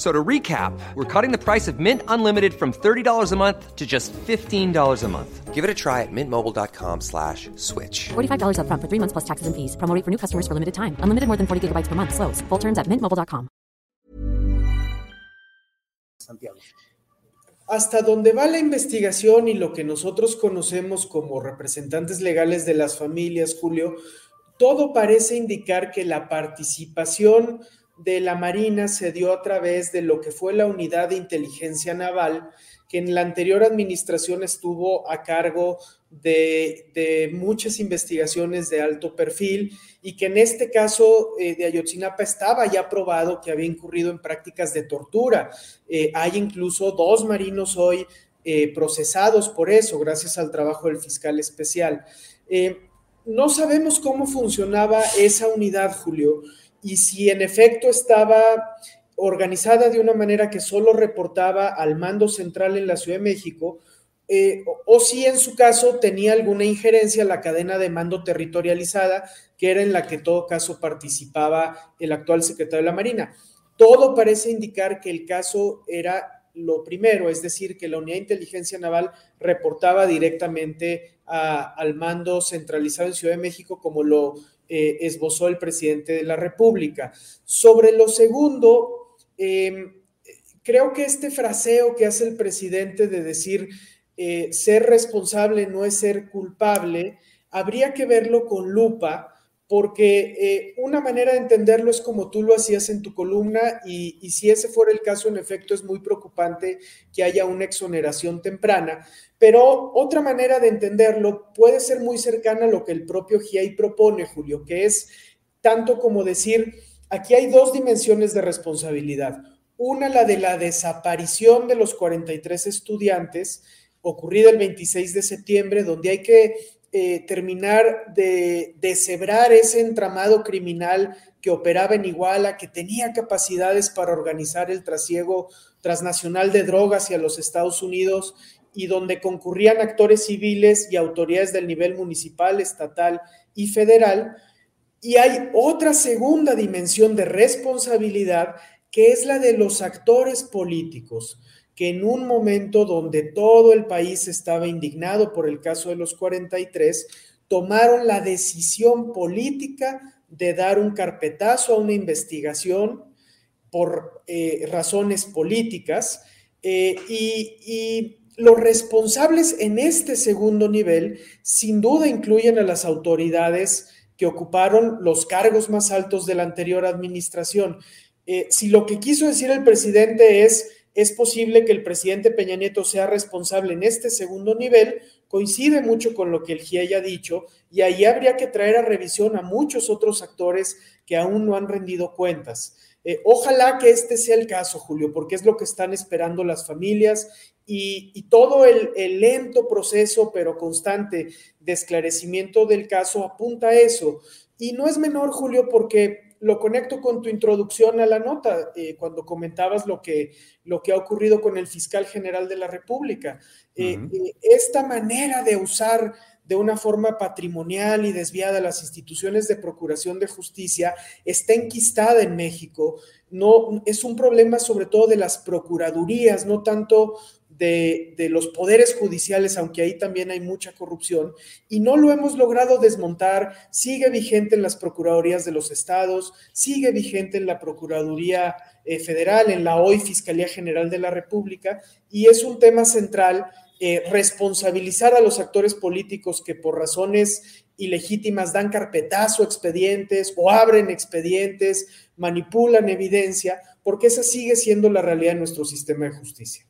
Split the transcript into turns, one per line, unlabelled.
So to recap, we're cutting the price of Mint Unlimited from $30 a month to just $15 a month.
Give it a try at mintmobile.com slash switch.
$45 up front for three months plus taxes and fees. Promo rate for new customers for limited time. Unlimited more than 40 gigabytes per month. Slows. Full terms at mintmobile.com.
Santiago. Hasta donde va la investigación y lo que nosotros conocemos como representantes legales de las familias, Julio, todo parece indicar que la participación de la Marina se dio a través de lo que fue la unidad de inteligencia naval, que en la anterior administración estuvo a cargo de, muchas investigaciones de alto perfil y que en este caso eh, de Ayotzinapa estaba ya probado que había incurrido en prácticas de tortura. Eh, hay incluso dos marinos hoy eh, procesados por eso, gracias al trabajo del fiscal especial. no sabemos cómo funcionaba esa unidad, Julio y si en efecto estaba organizada de una manera que solo reportaba al mando central en la Ciudad de México, eh, o, si en su caso tenía alguna injerencia en la cadena de mando territorializada, que era en la que en todo caso participaba el actual secretario de la Marina. Todo parece indicar que el caso era lo primero, es decir, que la Unidad de Inteligencia Naval reportaba directamente al mando centralizado en Ciudad de México, como lo eh, esbozó el presidente de la República. Sobre lo segundo, em, creo que este fraseo que hace el presidente de decir eh, ser responsable no es ser culpable, habría que verlo con lupa porque eh, una manera de entenderlo es como tú lo hacías en tu columna y, si ese fuera el caso, en efecto, es muy preocupante que haya una exoneración temprana, pero otra manera de entenderlo puede ser muy cercana a lo que el propio GIAI propone, Julio, que es tanto como decir, aquí hay dos dimensiones de responsabilidad. Una, la de la desaparición de los 43 estudiantes, ocurrida el 26 de septiembre, donde hay que eh, terminar de deshebrar ese entramado criminal que operaba en Iguala, que tenía capacidades para organizar el trasiego transnacional de drogas hacia los Estados Unidos y donde concurrían actores civiles y autoridades del nivel municipal, estatal y federal. Y hay otra segunda dimensión de responsabilidad que es la de los actores políticos que en un momento donde todo el país estaba indignado por el caso de los 43, tomaron la decisión política de dar un carpetazo a una investigación por eh, razones políticas eh, y, los responsables en este segundo nivel sin duda incluyen a las autoridades que ocuparon los cargos más altos de la anterior administración. Eh, si lo que quiso decir el presidente es es posible que el presidente Peña Nieto sea responsable en este segundo nivel, coincide mucho con lo que el GIE ha dicho, y ahí habría que traer a revisión a muchos otros actores que aún no han rendido cuentas. Eh, ojalá que este sea el caso, Julio, porque es lo que están esperando las familias y, todo el, el, lento proceso, pero constante, de esclarecimiento del caso apunta a eso. Y no es menor, Julio, porque lo conecto con tu introducción a la nota, eh, cuando comentabas lo que, lo que ha ocurrido con el fiscal general de la República. Eh, eh, esta manera de usar de una forma patrimonial y desviada las instituciones de procuración de justicia está enquistada en México. No, es un problema sobre todo de las procuradurías, no tanto de, de, los poderes judiciales, aunque ahí también hay mucha corrupción, y no lo hemos logrado desmontar, sigue vigente en las procuradurías de los estados, sigue vigente en la Procuraduría eh, Federal, en la hoy Fiscalía General de la República, y es un tema central eh, responsabilizar a los actores políticos que por razones ilegítimas dan carpetazo a expedientes o abren expedientes, manipulan evidencia, porque esa sigue siendo la realidad en nuestro sistema de justicia.